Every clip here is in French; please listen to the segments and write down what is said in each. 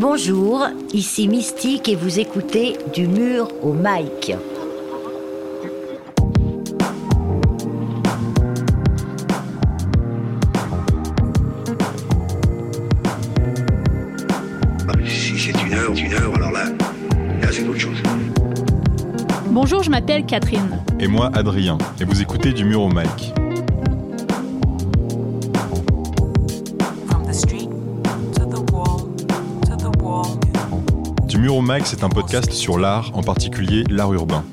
Bonjour, ici Mystique et vous écoutez Du mur au mic. Si c'est une heure, une heure, alors là, là c'est autre chose. Bonjour, je m'appelle Catherine. Et moi, Adrien. Et vous écoutez du mur au mic. Du mur au mic, c'est un podcast sur l'art, en particulier l'art urbain.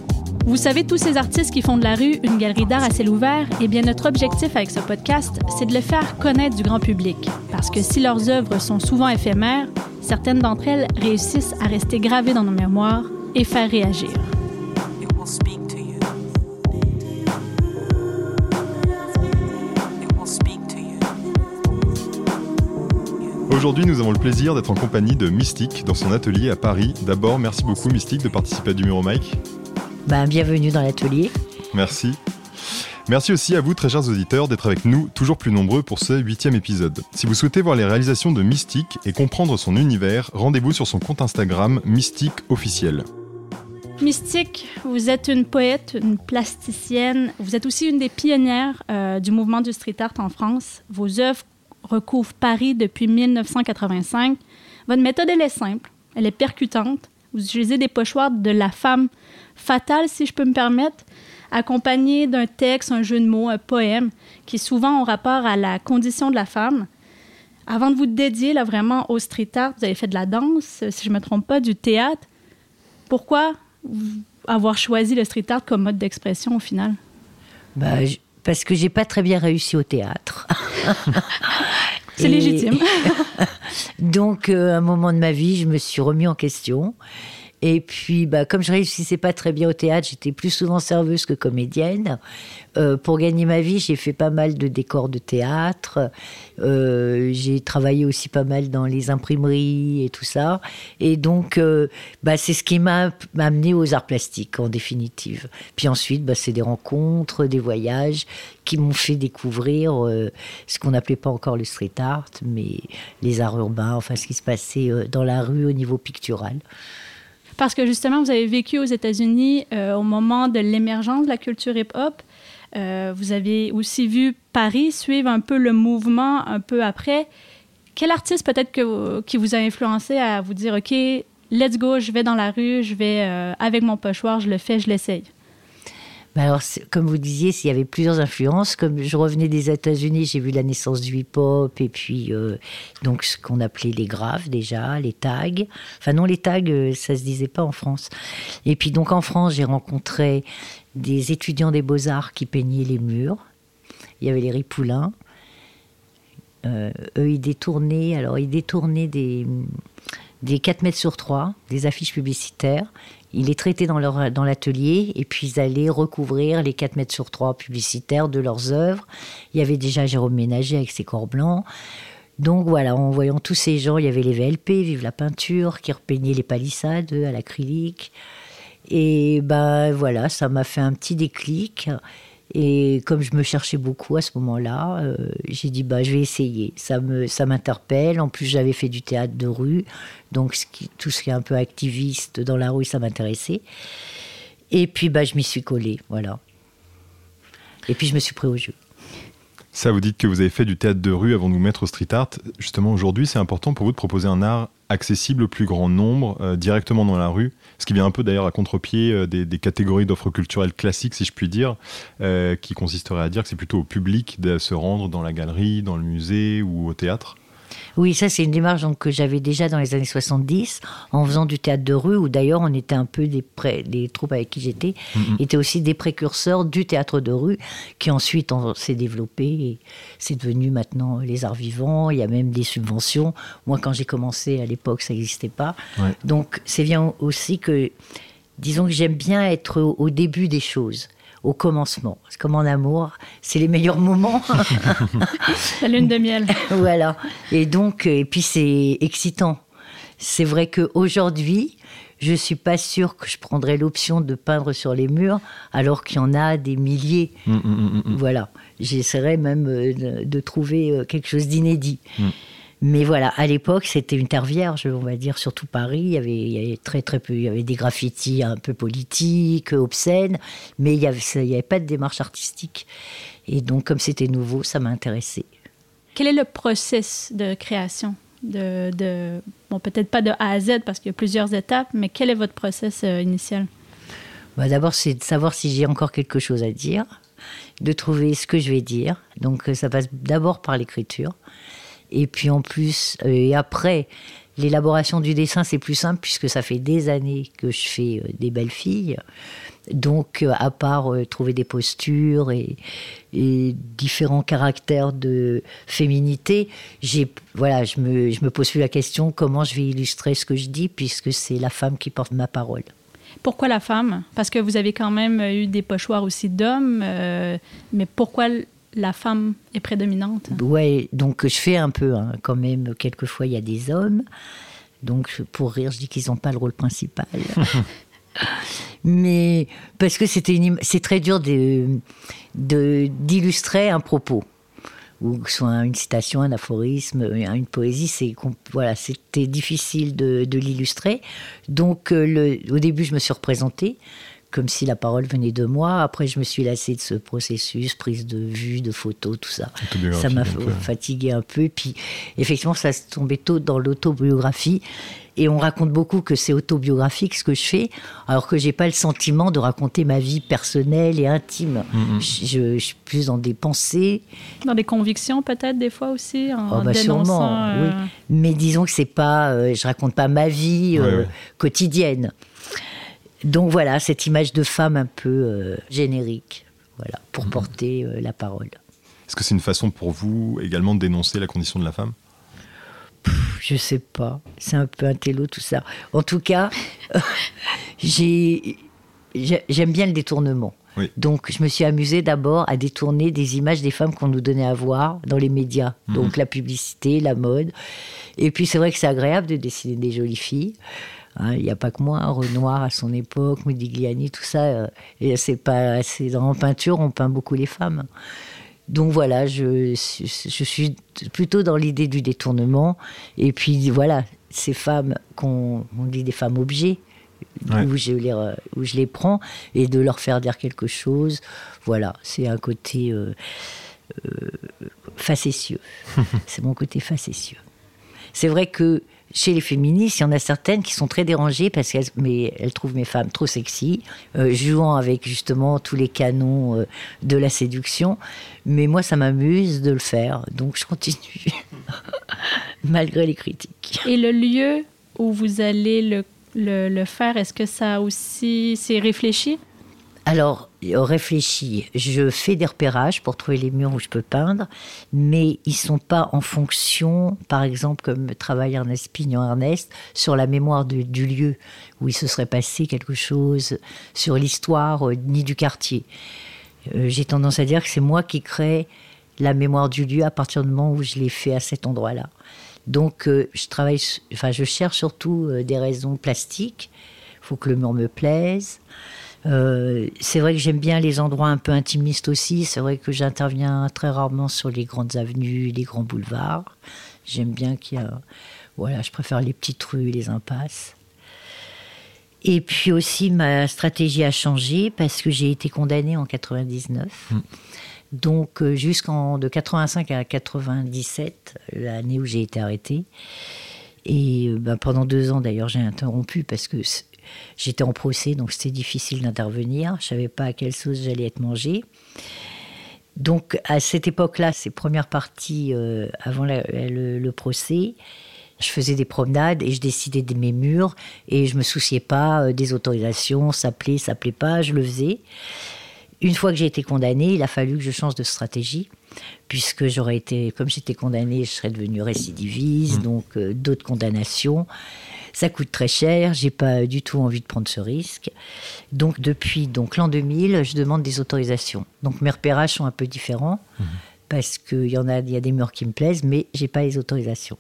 Vous savez, tous ces artistes qui font de la rue une galerie d'art à ciel ouvert, eh bien, notre objectif avec ce podcast, c'est de les faire connaître du grand public. Parce que si leurs œuvres sont souvent éphémères, certaines d'entre elles réussissent à rester gravées dans nos mémoires et faire réagir. Aujourd'hui, nous avons le plaisir d'être en compagnie de Mystique dans son atelier à Paris. D'abord, merci beaucoup Mystique de participer à du au mic. Ben, bienvenue dans l'atelier. Merci. Merci aussi à vous, très chers auditeurs, d'être avec nous, toujours plus nombreux pour ce huitième épisode. Si vous souhaitez voir les réalisations de Mystique et comprendre son univers, rendez-vous sur son compte Instagram Mystique officiel. Mystique, vous êtes une poète, une plasticienne. Vous êtes aussi une des pionnières euh, du mouvement du street art en France. Vos œuvres recouvrent Paris depuis 1985. Votre méthode, elle est simple, elle est percutante. Vous utilisez des pochoirs de la femme fatale, si je peux me permettre, accompagnés d'un texte, un jeu de mots, un poème, qui souvent ont rapport à la condition de la femme. Avant de vous dédier là, vraiment au street art, vous avez fait de la danse, si je ne me trompe pas, du théâtre. Pourquoi avoir choisi le street art comme mode d'expression au final? Ben, parce que j'ai pas très bien réussi au théâtre. C'est légitime. Donc, euh, à un moment de ma vie, je me suis remis en question. Et puis, bah, comme je réussissais pas très bien au théâtre, j'étais plus souvent serveuse que comédienne. Euh, pour gagner ma vie, j'ai fait pas mal de décors de théâtre. Euh, j'ai travaillé aussi pas mal dans les imprimeries et tout ça. Et donc, euh, bah, c'est ce qui m'a amené aux arts plastiques, en définitive. Puis ensuite, bah, c'est des rencontres, des voyages qui m'ont fait découvrir ce qu'on n'appelait pas encore le street art, mais les arts urbains, enfin ce qui se passait dans la rue au niveau pictural. Parce que justement, vous avez vécu aux États-Unis euh, au moment de l'émergence de la culture hip-hop. Euh, vous avez aussi vu Paris suivre un peu le mouvement un peu après. Quel artiste peut-être qui vous a influencé à vous dire, OK, let's go, je vais dans la rue, je vais euh, avec mon pochoir, je le fais, je l'essaye? Ben alors, comme vous disiez, s'il y avait plusieurs influences, comme je revenais des États-Unis, j'ai vu la naissance du hip-hop et puis euh, donc ce qu'on appelait les graves déjà, les tags. Enfin non, les tags, euh, ça se disait pas en France. Et puis donc en France, j'ai rencontré des étudiants des beaux-arts qui peignaient les murs. Il y avait les Ripoulins. Euh, eux, ils détournaient, alors ils détournaient des, des 4 mètres sur 3, des affiches publicitaires. Ils les traitaient dans, leur, dans l'atelier et puis ils allaient recouvrir les 4 mètres sur 3 publicitaires de leurs œuvres. Il y avait déjà Jérôme Ménager avec ses corps blancs. Donc voilà, en voyant tous ces gens, il y avait les VLP, Vive la peinture, qui repeignaient les palissades eux, à l'acrylique. Et ben voilà, ça m'a fait un petit déclic. Et comme je me cherchais beaucoup à ce moment-là, euh, j'ai dit bah je vais essayer. Ça me ça m'interpelle. En plus j'avais fait du théâtre de rue, donc tout ce qui est un peu activiste dans la rue, ça m'intéressait. Et puis bah je m'y suis collée, voilà. Et puis je me suis pris au jeu. Ça, vous dites que vous avez fait du théâtre de rue avant de vous mettre au street art. Justement, aujourd'hui, c'est important pour vous de proposer un art accessible au plus grand nombre, euh, directement dans la rue, ce qui vient un peu d'ailleurs à contre-pied euh, des, catégories d'offres culturelles classiques, si je puis dire, euh, qui consisterait à dire que c'est plutôt au public de se rendre dans la galerie, dans le musée ou au théâtre. Oui, ça c'est une démarche donc, que j'avais déjà dans les années 70 en faisant du théâtre de rue où d'ailleurs on était un peu des, pré- les troupes avec qui j'étais étaient aussi des précurseurs du théâtre de rue qui ensuite en- s'est développé et c'est devenu maintenant les arts vivants, il y a même des subventions. Moi quand j'ai commencé à l'époque ça n'existait pas. Ouais. Donc c'est bien aussi que disons que j'aime bien être au, au début des choses au commencement. C'est comme en amour, c'est les meilleurs moments. La lune de miel. voilà. Et donc, et puis c'est excitant. C'est vrai qu'aujourd'hui, je suis pas sûre que je prendrais l'option de peindre sur les murs, alors qu'il y en a des milliers. Mm, mm, mm. Voilà. J'essaierai même euh, de, de trouver euh, quelque chose d'inédit. Mais voilà, à l'époque, c'était une terre vierge, on va dire, surtout Paris. Il y avait, il y avait très très peu, il y avait des graffitis un peu politiques, obscènes, mais il n'y avait, pas de démarche artistique. Et donc, comme c'était nouveau, ça m'a intéressé. Quel est le process de création de, de- bon, peut-être pas de A à Z parce qu'il y a plusieurs étapes, mais quel est votre process euh, initial? Bah, D'abord, c'est de savoir si j'ai encore quelque chose à dire, de trouver ce que je vais dire. Donc, euh, ça passe d'abord par l'écriture. Et puis, en plus, euh, et après, l'élaboration du dessin, c'est plus simple puisque ça fait des années que je fais euh, des belles filles. Donc, euh, à part trouver des postures et, différents caractères de féminité, voilà, je me, je me pose plus la question comment je vais illustrer ce que je dis puisque c'est la femme qui porte ma parole. Pourquoi la femme? Parce que vous avez quand même eu des pochoirs aussi d'hommes, mais pourquoi la femme est prédominante Ouais, donc je fais un peu, hein, quand même, quelquefois il y a des hommes. Donc pour rire, je dis qu'ils n'ont pas le rôle principal. Mais parce que c'était une im- c'est très dur de- de- d'illustrer un propos ou que ce soit une citation, un aphorisme, une poésie, c'est voilà, c'était difficile de, de l'illustrer. Donc euh, le, au début, je me suis représentée comme si la parole venait de moi. Après, je me suis lassée de ce processus, prise de vue, de photos, tout ça. Ça m'a un peu. fatigué un peu. Et puis, effectivement, ça se tombait tôt dans l'autobiographie. Et on raconte beaucoup que c'est autobiographique ce que je fais, alors que j'ai pas le sentiment de raconter ma vie personnelle et intime. Mm, Je, je- je suis plus dans des pensées, Dans des convictions peut-être des fois aussi, en, Oh, bah, sûrement, euh, oui. Mais disons que c'est pas, euh, je raconte pas ma vie euh, Ouais, ouais. quotidienne. Donc voilà, cette image de femme un peu euh, générique, voilà, pour porter euh, la parole. Est-ce que c'est une façon pour vous également de dénoncer la condition de la femme? Je sais pas, c'est un peu un télo tout ça. En tout cas, j'ai, j'ai- j'aime bien le détournement. Oui. Donc, je me suis amusée d'abord à détourner des images des femmes qu'on nous donnait à voir dans les médias. Donc, la publicité, la mode. Et puis, c'est vrai que c'est agréable de dessiner des jolies filles. Hein, Il n'y a pas que moi, Renoir à son époque, Modigliani, tout ça. euh, et c'est pas, dans en peinture, on peint beaucoup les femmes. Donc voilà, je, je suis plutôt dans l'idée du détournement. Et puis voilà, ces femmes qu'on on dit des femmes objets, Ouais. où, je les, où je les prends, et de leur faire dire quelque chose. Voilà, c'est un côté euh, euh, facétieux. c'est mon côté facétieux. C'est vrai que chez les féministes, il y en a certaines qui sont très dérangées parce qu'elles mais elles trouvent mes femmes trop sexy, euh, jouant avec justement tous les canons euh, de la séduction. Mais moi, ça m'amuse de le faire, donc je continue, malgré les critiques. Et le lieu où vous allez le, le, le faire, est-ce que ça aussi, c'est réfléchi? Alors, réfléchis, je fais des repérages pour trouver les murs où je peux peindre, mais ils sont pas en fonction, par exemple, comme travaille Ernest Pignon Ernest, sur la mémoire du, du lieu où il se serait passé quelque chose, sur l'histoire, euh, ni du quartier. Euh, J'ai tendance à dire que c'est moi qui crée la mémoire du lieu à partir du moment où je l'ai fait à cet endroit-là. Donc, euh, je travaille, enfin, je cherche surtout des raisons plastiques. Il faut que le mur me plaise. Euh, c'est vrai que j'aime bien les endroits un peu intimistes aussi. C'est vrai que j'interviens très rarement sur les grandes avenues, les grands boulevards. J'aime bien qu'il y a. Voilà, je préfère les petites rues, les impasses. Et puis aussi, ma stratégie a changé parce que j'ai été condamnée en 99. Donc, euh, jusqu'en de 85 à 97, l'année où j'ai été arrêtée. Et euh, ben, pendant deux ans, d'ailleurs, j'ai interrompu parce que j'étais en procès, donc c'était difficile d'intervenir. Je savais pas à quelle sauce j'allais être mangée. Donc, à cette époque-là, ces premières parties euh, avant la- le, le procès, je faisais des promenades et je décidais de mes murs et je me souciais pas euh, des autorisations, ça plaît, ça plaît pas, je le faisais. Une fois que j'ai été condamnée, il a fallu que je change de stratégie, puisque j'aurais été, comme j'étais condamnée, je serais devenue récidiviste, donc euh, d'autres condamnations. Ça coûte très cher, j'ai pas du tout envie de prendre ce risque. Donc depuis donc l'an 2000, je demande des autorisations. Donc mes repérages sont un peu différents, parce qu'il y en a, il y a des murs qui me plaisent, mais j'ai pas les autorisations.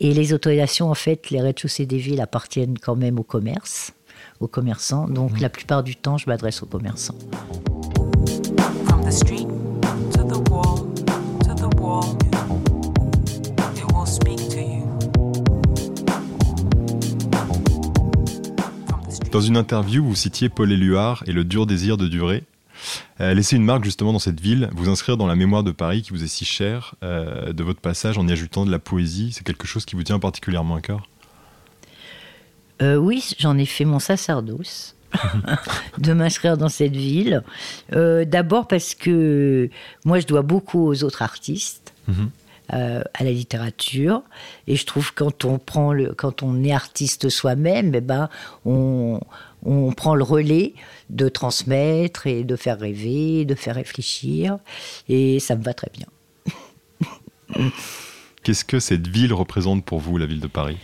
Et les autorisations, en fait, les rez-de-chaussée des villes appartiennent quand même au commerce, aux commerçants. Donc la plupart du temps, je m'adresse aux commerçants. From the street Dans une interview, vous citiez Paul Éluard et le dur désir de durer. Euh, laisser une marque justement dans cette ville, vous inscrire dans la mémoire de Paris qui vous est si chère, euh, de votre passage en y ajoutant de la poésie, c'est quelque chose qui vous tient particulièrement à cœur? Euh, oui, j'en ai fait mon sacerdoce de m'inscrire dans cette ville. D'abord parce que moi, je dois beaucoup aux autres artistes. Mhm. Euh, à la littérature et je trouve quand on prend le quand on est artiste soi-même eh ben on, on prend le relais de transmettre et de faire rêver de faire réfléchir et ça me va très bien Qu'est-ce que cette ville représente pour vous, la ville de Paris?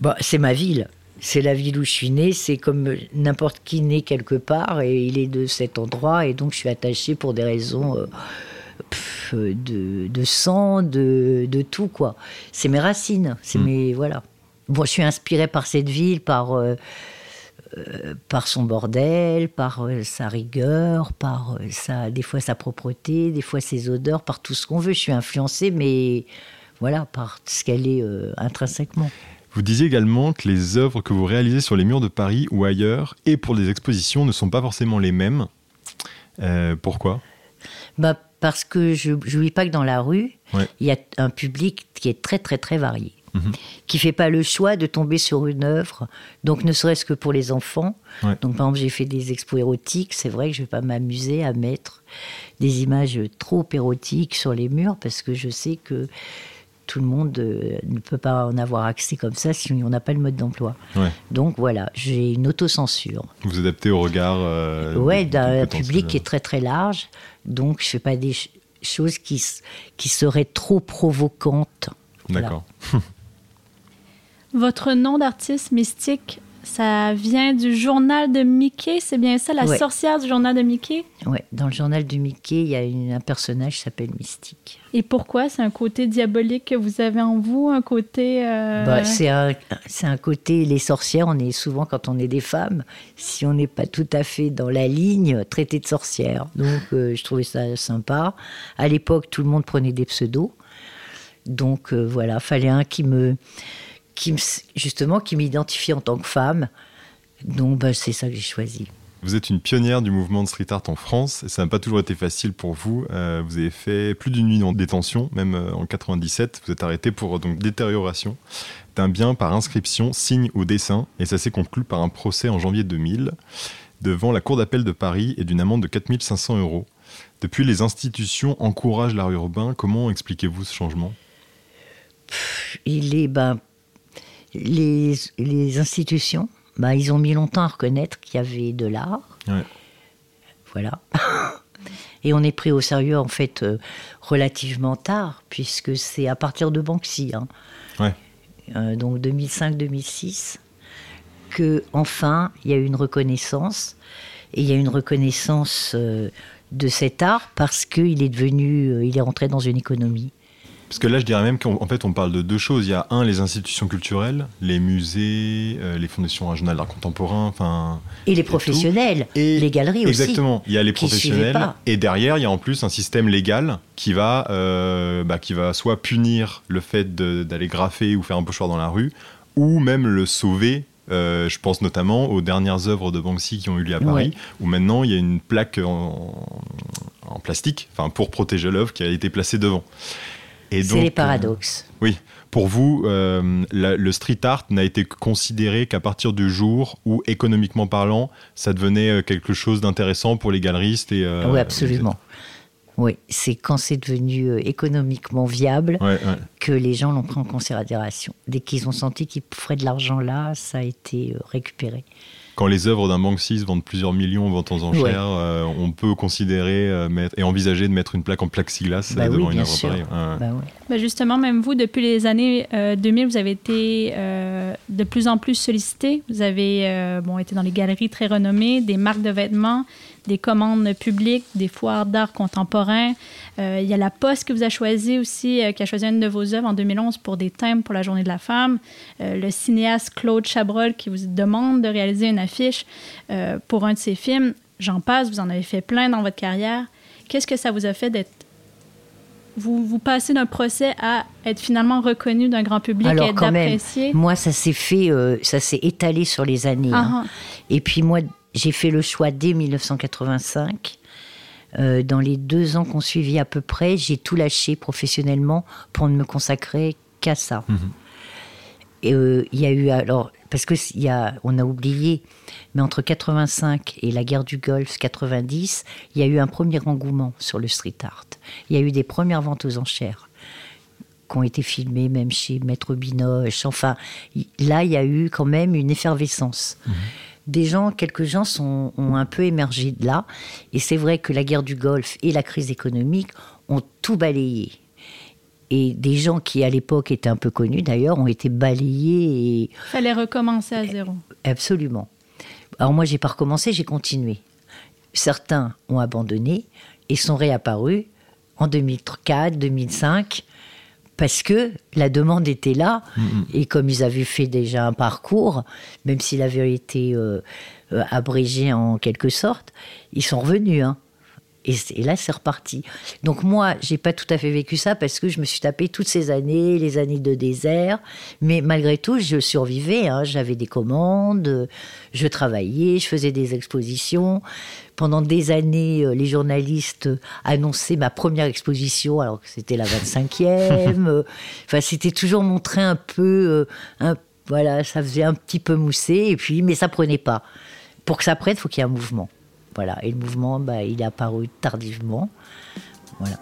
Bah, c'est ma ville. C'est la ville où je suis née. C'est comme n'importe qui né quelque part et il est de cet endroit. Et donc, je suis attachée pour des raisons euh, pff, de, de sang, de, de tout, quoi. C'est mes racines. C'est Mm. mes. Voilà. Bon, je suis inspirée par cette ville, par. euh, euh, par son bordel, par euh, sa rigueur, par euh, sa, des fois sa propreté, des fois ses odeurs, par tout ce qu'on veut. Je suis influencée, mais voilà, par ce qu'elle est euh, intrinsèquement. Vous disiez également que les œuvres que vous réalisez sur les murs de Paris ou ailleurs et pour des expositions ne sont pas forcément les mêmes. Euh, pourquoi? Bah, parce que je vis pas que dans la rue, Ouais. il y a un public qui est très très très varié, Mhm. qui fait pas le choix de tomber sur une œuvre. Donc ne serait-ce que pour les enfants. Ouais. Donc par exemple j'ai fait des expos érotiques, c'est vrai que je vais pas m'amuser à mettre des images trop érotiques sur les murs parce que je sais que tout le monde euh, ne peut pas en avoir accès comme ça si on n'a pas le mode d'emploi. Ouais. Donc voilà, j'ai une autocensure. Vous adaptez au regard euh, du- d'un du public qui est très très large. Donc, je fais pas des ch- choses qui, qui seraient trop provocantes. Voilà. D'accord. Votre nom d'artiste mystique, ça vient du journal de Mickey, c'est bien ça, la Ouais. sorcière du journal de Mickey? Ouais, dans le journal de Mickey, il y a une- un personnage qui s'appelle Mystique. Et pourquoi? C'est un côté diabolique que vous avez en vous, un côté... euh, Bah, c'est un, c'est un côté, les sorcières, on est souvent, quand on est des femmes, si on n'est pas tout à fait dans la ligne, traité de sorcière. Donc, euh, je trouvais ça sympa. À l'époque, tout le monde prenait des pseudos. Donc, euh, voilà, fallait un qui me, qui me, justement, qui m'identifie en tant que femme. Donc, bah, c'est ça que j'ai choisi. Vous êtes une pionnière du mouvement de street art en France et ça n'a pas toujours été facile pour vous. Euh, vous avez fait plus d'une nuit en détention, même euh, en 97. Vous êtes arrêté pour donc détérioration d'un bien par inscription, signe ou dessin et ça s'est conclu par un procès en janvier 2000 devant la Cour d'appel de Paris et d'une amende de 4500 euros. Depuis, les institutions encouragent l'art urbain. Comment expliquez-vous ce changement? Il est, ben, les, les institutions, ben, ils ont mis longtemps à reconnaître qu'il y avait de l'art. Ouais. Voilà. Et on est pris au sérieux, en fait, euh, relativement tard, puisque c'est à partir de Banksy, hein. Ouais. Euh, donc 2005-2006, que enfin il y a eu une reconnaissance. Et il y a une reconnaissance euh, de cet art parce qu'il est devenu, il est rentré dans une économie. Parce que là, je dirais même qu'en en fait, on parle de deux choses. Il y a un, les institutions culturelles, les musées, euh, les fondations régionales d'art contemporain, enfin. Et les professionnels, Et les galeries aussi. Exactement. Il y a les professionnels. Et derrière, il y a en plus un système légal qui va, euh, bah, qui va soit punir le fait d'aller graffer ou faire un pochoir dans la rue, ou même le sauver. Euh, je pense notamment aux dernières œuvres de Banksy qui ont eu lieu à Paris, Ouais. où maintenant il y a une plaque en, en plastique, enfin pour protéger l'œuvre, qui a été placée devant. C'est les euh, paradoxes. oui. Pour vous, euh, la- le street art n'a été considéré qu'à partir du jour où, économiquement parlant, ça devenait euh, quelque chose d'intéressant pour les galeristes et. euh, oui, absolument. Oui, c'est quand c'est devenu économiquement viable Ouais, ouais. que les gens l'ont pris en considération. Dès qu'ils ont senti qu'ils feraient de l'argent là, ça a été récupéré. Quand les œuvres d'un Banksy se vendent plusieurs millions en vente aux enchères, Ouais. euh, on peut considérer euh, mettre, et envisager de mettre une plaque en plexiglas Bah euh, devant oui, une œuvre pareille. Bah ouais. Ben justement, même vous, depuis les années euh, 2000, vous avez été euh, de plus en plus sollicité. Vous avez euh, bon, été dans les galeries très renommées, des marques de vêtements, des commandes publiques, des foires d'art contemporain. Euh, il y a La Poste que vous avez choisi aussi, euh, qui a choisi une de vos œuvres en 2011 pour des thèmes pour la Journée de la femme. Euh, le cinéaste Claude Chabrol qui vous demande de réaliser une affiche pour un de ses films. J'en passe, vous en avez fait plein dans votre carrière. Qu'est-ce que ça vous a fait d'être vous, vous passez d'un procès à être finalement reconnu d'un grand public et Alors être quand même, apprécié? moi ça s'est fait, euh, ça s'est étalé sur les années. hein. Ah, ah. Et puis moi, j'ai fait le choix dès 1985. Euh, dans les deux ans qu'on suivit à peu près, j'ai tout lâché professionnellement pour ne me consacrer qu'à ça. Et euh, il y a eu alors parce que y a, on a oublié, mais entre 85 et la guerre du Golfe 90, il y a eu un premier engouement sur le street art. Il y a eu des premières ventes aux enchères qui ont été filmées même chez Maître Binoche. Enfin, y- là, il y a eu quand même une effervescence. Des gens, quelques gens sont, ont un peu émergé de là. Et c'est vrai que la guerre du Golfe et la crise économique ont tout balayé. Et des gens qui, à l'époque, étaient un peu connus, d'ailleurs, ont été balayés et Fallait recommencer à zéro. Absolument. Alors moi, j'ai pas recommencé, j'ai continué. Certains ont abandonné et sont réapparus en 2004, 2005, parce que la demande était là. Et comme ils avaient fait déjà un parcours, même s'il avait été euh, euh, abrégé en quelque sorte, ils sont revenus. hein. Et là, c'est reparti. Donc moi, j'ai pas tout à fait vécu ça parce que je me suis tapé toutes ces années, les années de désert. Mais malgré tout, je survivais. hein. J'avais des commandes, euh, je travaillais, je faisais des expositions. Pendant des années, euh, les journalistes annonçaient ma première exposition, alors que c'était la 25e. Euh, Enfin, c'était toujours montré un peu, euh, un- voilà, ça faisait un petit peu mousser. Et puis, mais ça prenait pas. Pour que ça prenne, il faut qu'il y ait un mouvement. Voilà. Et le mouvement, bah, il est apparu tardivement. Voilà.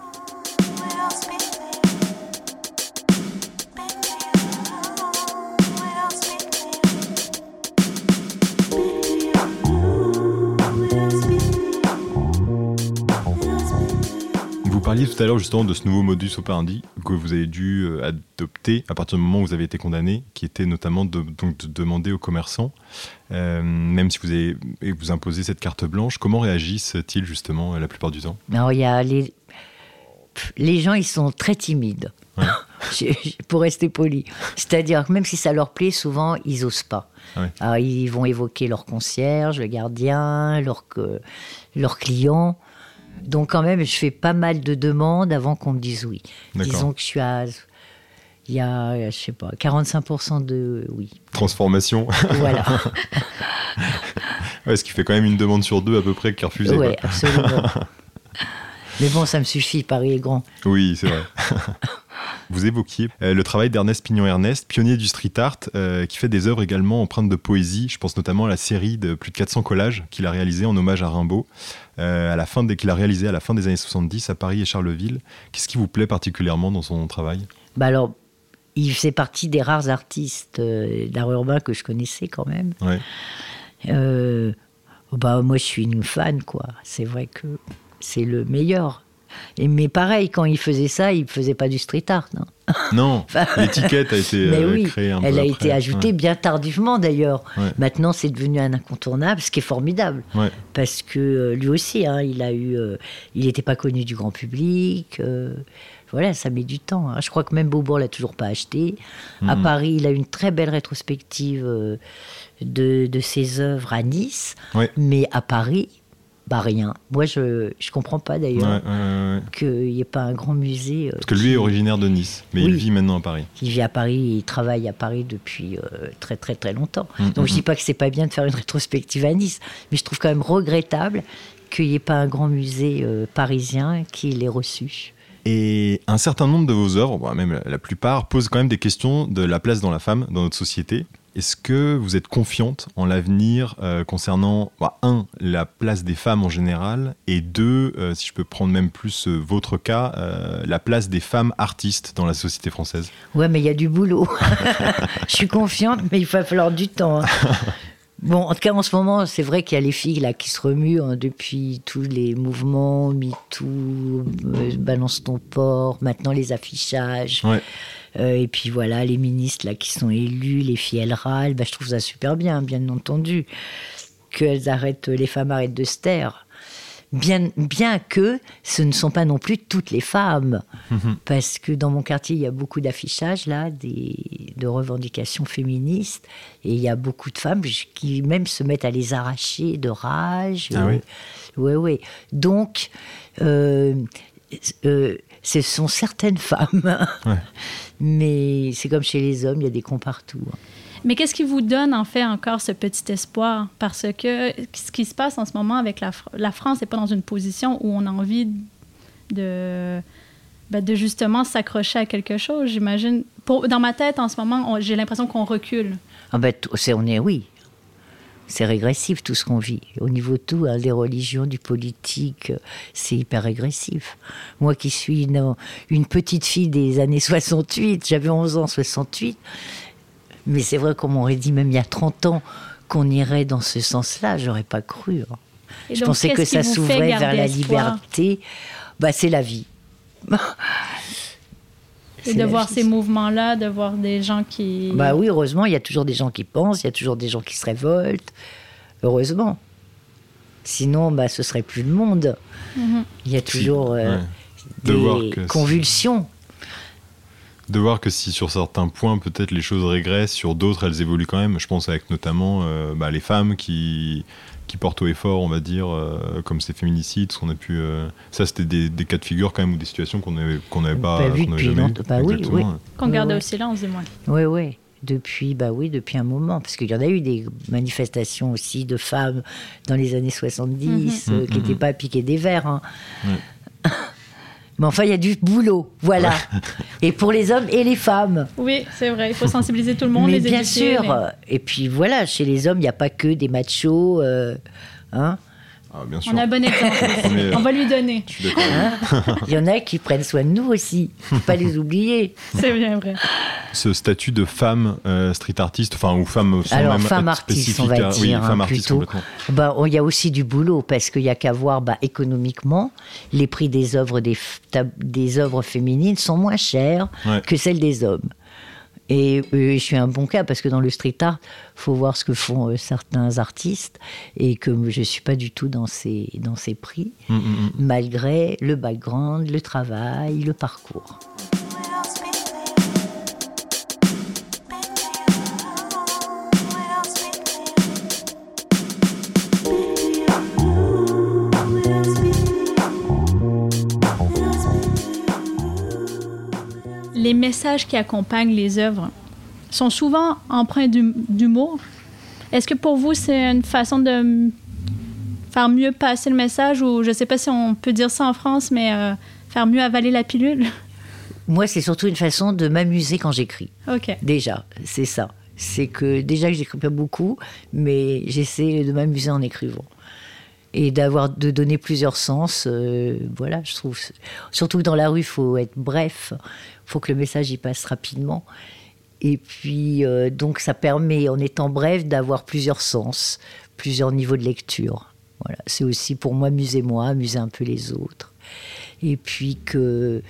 Parliez tout à l'heure justement de ce nouveau modus operandi que vous avez dû euh, adopter à partir du moment où vous avez été condamné, qui était notamment de, donc, de demander aux commerçants, euh, même si vous avez et vous imposez cette carte blanche, comment réagissent-ils justement euh, la plupart du temps? Alors, il y a les. Gens, ils sont très timides. Pour rester poli. C'est-à-dire que même si ça leur plaît, souvent, ils osent pas. Ah ouais. Alors, ils vont évoquer leur concierge, le gardien, leur, leur client. Donc, quand même, je fais pas mal de demandes avant qu'on me dise oui. Disons que je suis à. Il y a, je sais pas, 45% de oui. Transformation, Voilà. ouais, ce qui fait quand même une demande sur deux à peu près qui est refusée. quoi. absolument. Mais bon, ça me suffit, Paris est grand. Oui, c'est vrai. Vous évoquiez euh, le travail d'Ernest Pignon-Ernest, pionnier du street art, euh, qui fait des œuvres également empreintes de poésie. Je pense notamment à la série de plus de 400 collages qu'il a réalisé en hommage à Rimbaud, euh, à la fin des- qu'il a réalisé à la fin des années 70 à Paris et Charleville. Qu'est-ce qui vous plaît particulièrement dans son travail? Bah alors, il fait partie des rares artistes d'art urbain que je connaissais quand même. ouais. Euh, bah moi, je suis une fan, quoi. C'est vrai que c'est le meilleur. Et, mais pareil, quand il faisait ça, il faisait pas du street art. non. Non, l'étiquette a été mais euh, oui, créée un elle peu a après. été ajoutée Ouais. bien tardivement d'ailleurs. Ouais. Maintenant, c'est devenu un incontournable, ce qui est formidable. Ouais. Parce que euh, lui aussi, hein, il a eu, euh, il n'était pas connu du grand public. euh, voilà, ça met du temps. hein. Je crois que même Beaubourg l'a toujours pas acheté. À Paris, il a une très belle rétrospective de, de ses œuvres à Nice, mais à Paris, bah rien. Moi, je je comprends pas d'ailleurs ouais, ouais, ouais. qu'il n'y ait pas un grand musée. euh, Parce que lui est originaire de Nice, mais il vit maintenant à Paris. qui vit à Paris et il travaille à Paris depuis euh, très très très longtemps. Mm, Donc mm, je dis pas que c'est pas bien de faire une rétrospective à Nice, mais je trouve quand même regrettable qu'il n'y ait pas un grand musée euh, parisien qui l'ait reçu. Et un certain nombre de vos œuvres, même la plupart, posent quand même des questions de la place dans la femme dans notre société. Est-ce que vous êtes confiante en l'avenir euh, concernant, bah, un, la place des femmes en général, et deux, euh, si je peux prendre même plus euh, votre cas, la place des femmes artistes dans la société française? Ouais, mais il y a du boulot. je suis confiante, mais il va falloir du temps. hein. Bon, en tout cas, en ce moment, c'est vrai qu'il y a les filles là qui se remuent hein, depuis tous les mouvements, MeToo, euh, Balance ton port, maintenant les affichages. Ouais. Euh, et puis voilà, les ministres là qui sont élus, les filles elles râlent. Bah, je trouve ça super bien, bien entendu, qu'elles arrêtent, les femmes arrêtent de se taire. Bien, bien que ce ne sont pas non plus toutes les femmes, parce que dans mon quartier il y a beaucoup d'affichages là, des, de revendications féministes, et il y a beaucoup de femmes qui même se mettent à les arracher de rage. Ah oui ouais. Donc, euh, euh, ce sont certaines femmes. Ouais. Mais c'est comme chez les hommes, il y a des cons partout. hein. Mais qu'est-ce qui vous donne en fait encore ce petit espoir? Parce que ce qui se passe en ce moment avec la, la France n'est pas dans une position où on a envie de, ben, de justement s'accrocher à quelque chose, j'imagine. Dans ma tête, en ce moment, j'ai l'impression qu'on recule. Ah ben, c'est, on est, oui. C'est régressif tout ce qu'on vit. Au niveau de tout, hein, des religions, du politique, euh, c'est hyper régressif. Moi qui suis une, une petite fille des années 68, j'avais 11 ans 68, mais c'est vrai qu'on m'aurait dit même il y a 30 ans qu'on irait dans ce sens-là, j'aurais pas cru. hein. Je donc, pensais que ça s'ouvrait vers la espoir? liberté. Bah, c'est la vie. Et C'est de voir ces mouvements-là, de voir des gens qui... Bah oui, heureusement, il y a toujours des gens qui pensent, il y a toujours des gens qui se révoltent. Heureusement. Sinon, bah, ce serait plus le monde. Mhm. Il y a toujours euh, Ouais. De des si- convulsions. De voir que si sur certains points, peut-être les choses régressent, sur d'autres, elles évoluent quand même. Je pense avec notamment euh, bah, les femmes qui, qui portent au effort, on va dire, euh, comme ces féminicides, ce qu'on a pu. euh, ça, c'était des, des cas de figure quand même ou des situations qu'on n'avait qu'on n'avait pas, Pas vu depuis jamais. Bah oui, oui. Qu'on gardait ouais. au silence, du moins. Oui, oui. Depuis, bah oui, depuis un moment. Parce qu'il y en a eu des manifestations aussi de femmes dans les années 70 euh, qui Mhm. n'étaient pas à piquer des verres. hein. Ouais. Mais enfin, il y a du boulot, voilà. et pour les hommes et les femmes. Oui, c'est vrai. Il faut sensibiliser tout le monde, Mais les bien sûr. Et puis voilà, chez les hommes, il n'y a pas que des machos. euh, hein. Ah, bien sûr. On a un bon exemple. On On va lui donner. D'accord. Il y en a qui prennent soin de nous aussi. Faut pas les oublier. C'est bien vrai. Ce statut de femme euh, street artiste, enfin, ou femme sans Alors, même femme être artiste, on spécifique va dire, Oui, hein, femme artiste plutôt. Bah, on- il y a aussi du boulot parce qu'il y a qu'à voir bah, économiquement, les prix des œuvres des, œuvres féminines sont moins chers Ouais. que celles des hommes. Et je suis un bon cas parce que dans le street art, faut voir ce que font euh, certains artistes et que je suis pas du tout dans ces dans ces prix, Mm, mm, mm. malgré le background, le travail, le parcours. Les messages qui accompagnent les œuvres sont souvent empreints d'hum- d'humour. Est-ce que pour vous, c'est une façon de faire mieux passer le message ou je ne sais pas si on peut dire ça en France, mais euh, faire mieux avaler la pilule? Moi, c'est surtout une façon de m'amuser quand j'écris. OK. Déjà, c'est ça. C'est que déjà que j'écris pas beaucoup, mais j'essaie de m'amuser en écrivant et d'avoir de donner plusieurs sens. euh, voilà, je trouve. Surtout que dans la rue, il faut être bref. Il faut que le message y passe rapidement. Et puis, euh, donc, ça permet, en étant bref, d'avoir plusieurs sens, plusieurs niveaux de lecture. Voilà, c'est aussi pour moi amuser moi, amuser un peu les autres. Et puis que,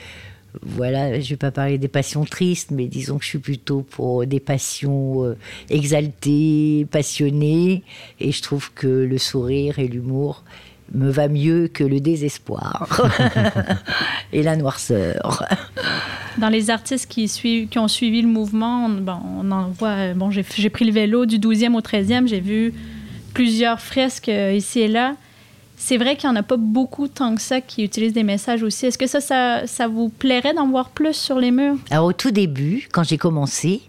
voilà, je vais pas parler des passions tristes, mais disons que je suis plutôt pour des passions euh, exaltées, passionnées, et je trouve que le sourire et l'humour me va mieux que le désespoir et la noirceur. Dans les artistes qui, suivent, qui ont suivi le mouvement, on, bon, on en voit. euh, Bon, j'ai j'ai pris le vélo du 12e au 13e, j'ai vu plusieurs fresques euh, ici et là. C'est vrai qu'il n'y en a pas beaucoup tant que ça qui utilisent des messages aussi. Est-ce que ça, ça, ça vous plairait d'en voir plus sur les murs? Alors au tout début, quand j'ai commencé,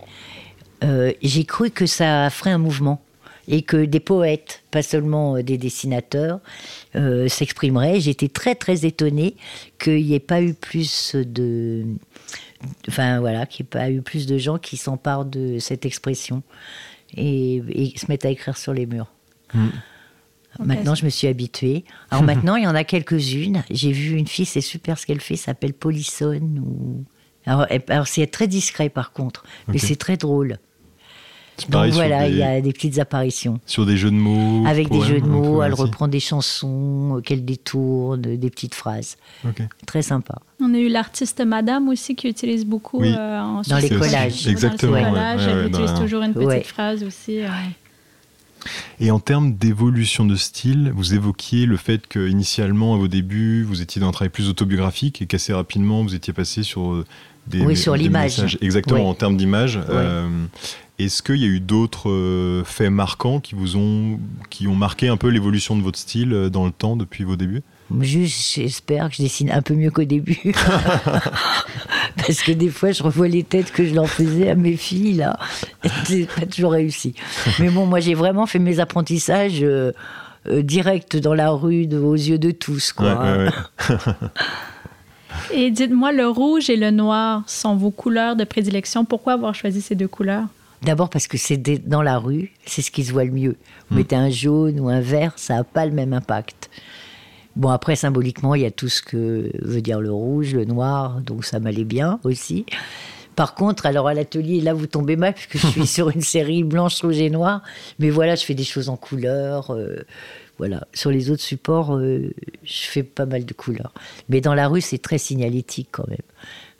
euh, j'ai cru que ça ferait un mouvement et que des poètes, pas seulement euh, des dessinateurs, euh, s'exprimeraient. J'étais très très étonnée qu'il n'y ait pas eu plus de, enfin voilà, qu'il n'y ait pas eu plus de gens qui s'emparent de cette expression et, et se mettent à écrire sur les murs. Maintenant, je me suis habituée. Alors maintenant, il y en a quelques-unes. J'ai vu une fille, c'est super ce qu'elle fait, ça s'appelle Polissonne. Ou... Alors, c'est très discret par contre, mais c'est très drôle. Donc voilà, des- il y a des petites apparitions. Sur des jeux de mots. Avec des jeux de mots, elle aussi. reprend des chansons euh, qu'elle détourne, des petites phrases. Très sympa. On a eu l'artiste Madame aussi qui utilise beaucoup Oui. euh, en Dans les C'est aussi- collages. Exactement. Dans les ouais, collages, ouais, elle utilise dans- toujours une petite Ouais. phrase aussi. euh. Et en termes d'évolution de style, vous évoquiez le fait que initialement, à vos débuts, vous étiez dans un travail plus autobiographique et qu'assez rapidement, vous étiez passé sur euh, des, Oui, sur l'image. Exactement, en termes d'image. Euh, Est-ce qu'il y a eu d'autres euh, faits marquants qui vous ont, qui ont marqué un peu l'évolution de votre style dans le temps depuis vos débuts? Juste, j'espère que je dessine un peu mieux qu'au début. Parce que des fois, je revois les têtes que je leur faisais à mes filles, là. Et C'est pas toujours réussi. Mais bon, moi, j'ai vraiment fait mes apprentissages euh, euh, directs dans la rue, de- aux yeux de tous, quoi. ouais, ouais. Et dites-moi, le rouge et le noir sont vos couleurs de prédilection. Pourquoi avoir choisi ces deux couleurs? D'abord parce que c'est dans la rue, c'est ce qui se voit le mieux. Vous mettez un jaune ou un vert, ça n'a pas le même impact. Bon, après, symboliquement, il y a tout ce que veut dire le rouge, le noir, donc ça m'allait bien aussi. Par contre, alors à l'atelier, là, vous tombez mal, puisque je suis sur une série blanche, rouge et noir. Mais voilà, je fais des choses en couleur. euh, voilà. Sur les autres supports, euh, je fais pas mal de couleurs. Mais dans la rue, c'est très signalétique quand même.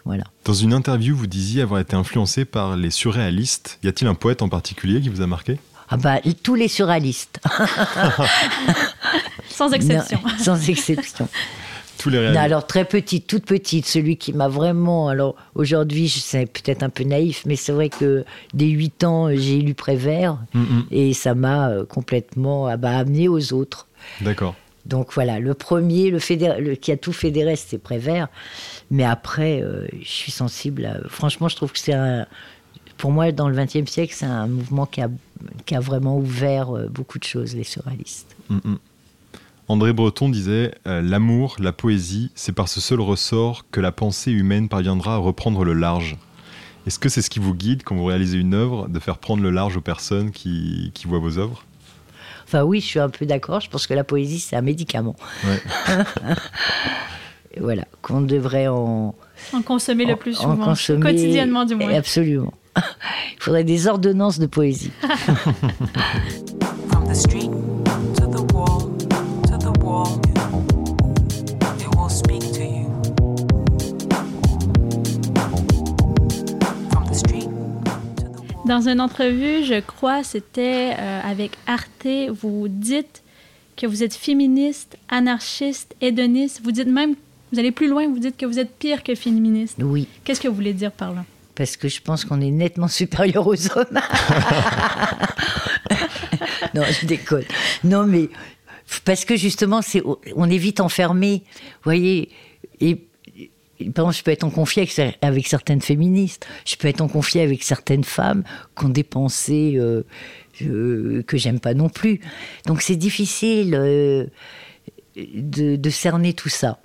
Voilà. Dans une interview, vous disiez avoir été influencé par les surréalistes. Y a-t-il un poète en particulier qui vous a marqué? Ah bah, tous les surréalistes. Sans exception. Non, sans exception. Tous les Non, alors très petite, toute petite, celui qui m'a vraiment. Alors aujourd'hui, je- c'est peut-être un peu naïf, mais c'est vrai que dès 8 ans, j'ai lu Prévert Mm, et ça m'a euh, complètement ah bah, amené aux autres. D'accord. Donc voilà, le premier, le, qui a tout fédéré, c'était Prévert. Mais après, euh, je suis sensible. à- franchement, je trouve que c'est un. Pour moi, dans le XXe siècle, c'est un mouvement qui a, qui a vraiment ouvert euh, beaucoup de choses, les surréalistes. Mm. André Breton disait euh, L'amour, la poésie, c'est par ce seul ressort que la pensée humaine parviendra à reprendre le large. Est-ce que c'est ce qui vous guide quand vous réalisez une œuvre, de faire prendre le large aux personnes qui, qui voient vos œuvres? Enfin oui, je suis un peu d'accord. Je pense que la poésie, c'est un médicament. Ouais. Voilà, qu'on devrait en, En consommer le plus en souvent. consommer. Quotidiennement, du moins. Absolument. Il faudrait des ordonnances de poésie. From the street Dans une entrevue, je crois, c'était euh, avec Arte, vous dites que vous êtes féministe, anarchiste, hédoniste. Vous dites même, vous allez plus loin, vous dites que vous êtes pire que féministe. Oui, Qu'est-ce que vous voulez dire par là? parce que je pense qu'on est nettement supérieur aux hommes. non, je déconne. Non, mais parce que justement, c'est, on est vite enfermé. Vous voyez, et par exemple, je peux être en conflit avec, cer- avec certaines féministes. Je peux être en conflit avec certaines femmes qui ont des pensées euh, euh, que j'aime pas non plus. Donc c'est difficile euh, de, de cerner tout ça.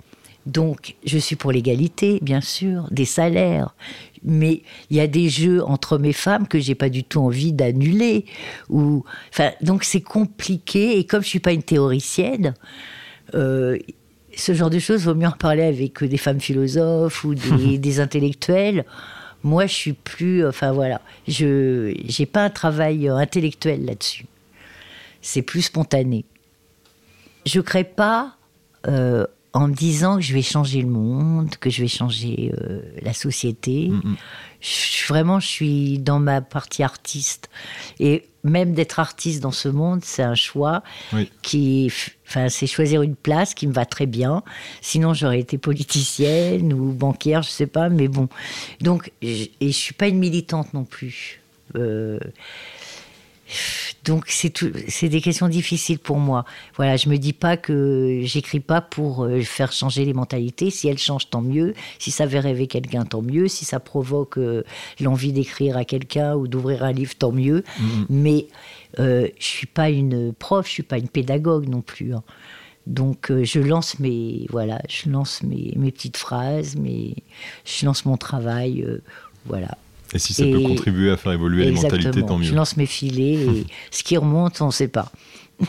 Donc, je suis pour l'égalité, bien sûr, des salaires, mais il y a des jeux entre et femmes que j'ai pas du tout envie d'annuler. Ou, enfin, donc c'est compliqué. Et comme je suis pas une théoricienne, ce genre de choses vaut mieux en parler avec des femmes philosophes ou des, des intellectuels. Moi, je suis plus, enfin voilà, je j'ai pas un travail euh, intellectuel là-dessus. C'est plus spontané. Je crée pas euh, en me disant que je vais changer le monde, que je vais changer euh, la société. Mm, Je- vraiment, je suis dans ma partie artiste. Et même d'être artiste dans ce monde, c'est un choix Oui. qui, enfin, c'est choisir une place qui me va très bien. Sinon, j'aurais été politicienne ou banquière, je sais pas, mais bon. Donc, j- et je suis pas une militante non plus. Euh, donc c'est tout- c'est des questions difficiles pour moi. Voilà, je me dis pas que j'écris pas pour euh, faire changer les mentalités. Si elles changent, tant mieux. Si ça fait rêver quelqu'un, tant mieux. Si ça provoque euh, l'envie d'écrire à quelqu'un ou d'ouvrir un livre, tant mieux. Mais euh, je suis pas une prof, je suis pas une pédagogue non plus. hein. Donc euh, je lance mes voilà, je lance mes, mes petites phrases, mes, je lance mon travail, voilà. Et si ça peut contribuer à faire évoluer les mentalités, tant Je mieux. lance mes filets et ce qui remonte, on ne sait pas.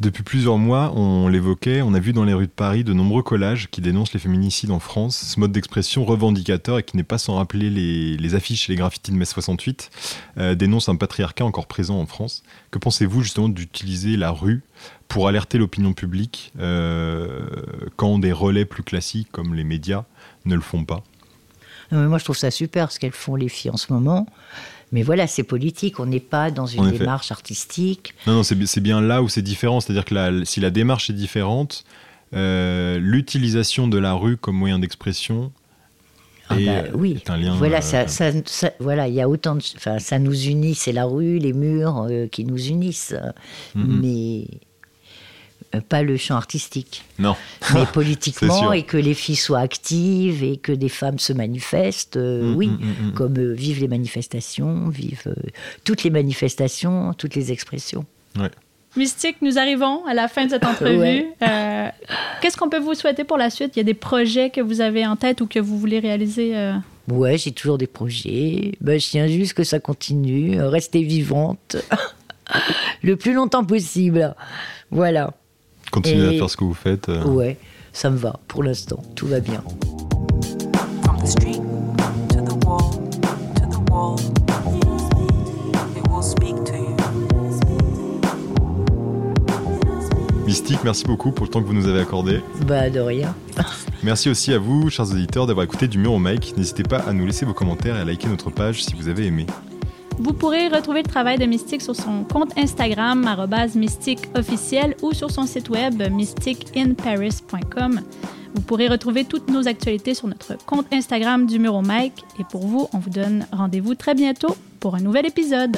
Depuis plusieurs mois, on l'évoquait, on a vu dans les rues de Paris de nombreux collages qui dénoncent les féminicides en France, ce mode d'expression revendicateur et qui n'est pas sans rappeler les, les affiches et les graffitis de mai 68, euh, dénonce un patriarcat encore présent en France. Que pensez-vous justement d'utiliser la rue pour alerter l'opinion publique euh, quand des relais plus classiques comme les médias ne le font pas? Non, mais moi, je trouve ça super ce qu'elles font les filles en ce moment. Mais voilà, c'est politique. On n'est pas dans une démarche artistique. Non, non, c'est bi- c'est bien là où c'est différent. C'est-à-dire que la- si la démarche est différente, euh, l'utilisation de la rue comme moyen d'expression Ah est, bah oui. est un lien. Voilà, euh, ça, ça- ça- voilà, il y a autant de, enfin, ça nous unit. C'est la rue, les murs euh, qui nous unissent. Mhm. Mais Euh, Pas le champ artistique, Non. mais politiquement et que les filles soient actives et que des femmes se manifestent. euh, Mm, oui, mm, mm, mm. comme euh, vivent les manifestations, vivent euh, toutes les manifestations, toutes les expressions. Mystique, nous arrivons à la fin de cette entrevue. Ouais. Euh, Qu'est-ce qu'on peut vous souhaiter pour la suite? Il y a des projets que vous avez en tête ou que vous voulez réaliser? euh? Ouais, j'ai toujours des projets. Ben, je tiens juste que ça continue, euh, rester vivante le plus longtemps possible. Voilà. Continuez Et- à faire ce que vous faites. euh. Ouais, ça me va pour l'instant. Tout va bien. Mystique, merci beaucoup pour le temps que vous nous avez accordé. Bah, de rien. Merci aussi à vous, chers auditeurs, d'avoir écouté du mur au mic. N'hésitez pas à nous laisser vos commentaires et à liker notre page si vous avez aimé. Vous pourrez retrouver le travail de Mystique sur son compte Instagram, mystique officiel, ou sur son site web mysticinparis.com. Vous pourrez retrouver toutes nos actualités sur notre compte Instagram du Mur au Mic. Et pour vous, on vous donne rendez-vous très bientôt pour un nouvel épisode.